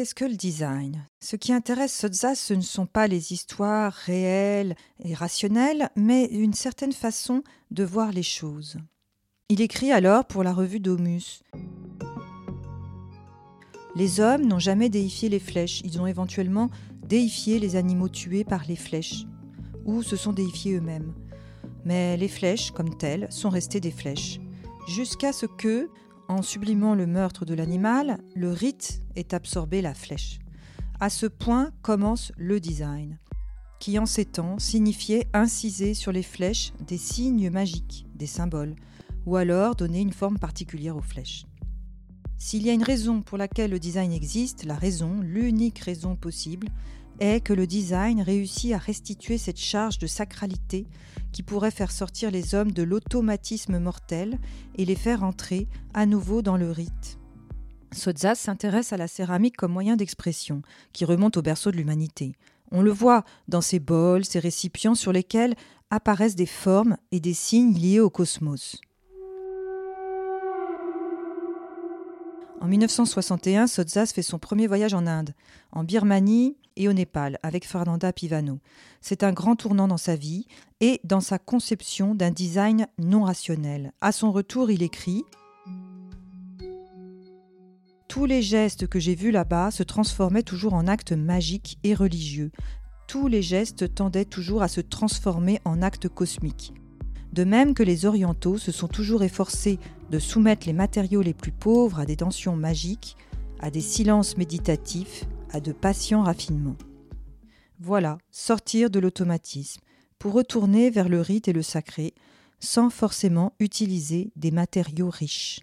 qu'est-ce que le design? Ce qui intéresse Sotzas, ce ne sont pas les histoires réelles et rationnelles, mais une certaine façon de voir les choses. Il écrit alors pour la revue Domus. Les hommes n'ont jamais déifié les flèches, ils ont éventuellement déifié les animaux tués par les flèches, ou se sont déifiés eux-mêmes. Mais les flèches, comme telles, sont restées des flèches, jusqu'à ce que, en sublimant le meurtre de l'animal, le rite ait absorbé la flèche. À ce point commence le design, qui en ces temps signifiait inciser sur les flèches des signes magiques, des symboles, ou alors donner une forme particulière aux flèches. S'il y a une raison pour laquelle le design existe, la raison, l'unique raison possible, est que le design réussit à restituer cette charge de sacralité qui pourrait faire sortir les hommes de l'automatisme mortel et les faire entrer à nouveau dans le rite. Sotzas s'intéresse à la céramique comme moyen d'expression, qui remonte au berceau de l'humanité. On le voit dans ces bols, ces récipients sur lesquels apparaissent des formes et des signes liés au cosmos. En 1961, Sotzas fait son premier voyage en Inde, en Birmanie et au Népal avec Fernanda Pivano. C'est un grand tournant dans sa vie et dans sa conception d'un design non rationnel. À son retour, il écrit Tous les gestes que j'ai vus là-bas se transformaient toujours en actes magiques et religieux. Tous les gestes tendaient toujours à se transformer en actes cosmiques. De même que les orientaux se sont toujours efforcés de soumettre les matériaux les plus pauvres à des tensions magiques, à des silences méditatifs, à de patients raffinements. Voilà, sortir de l'automatisme, pour retourner vers le rite et le sacré, sans forcément utiliser des matériaux riches.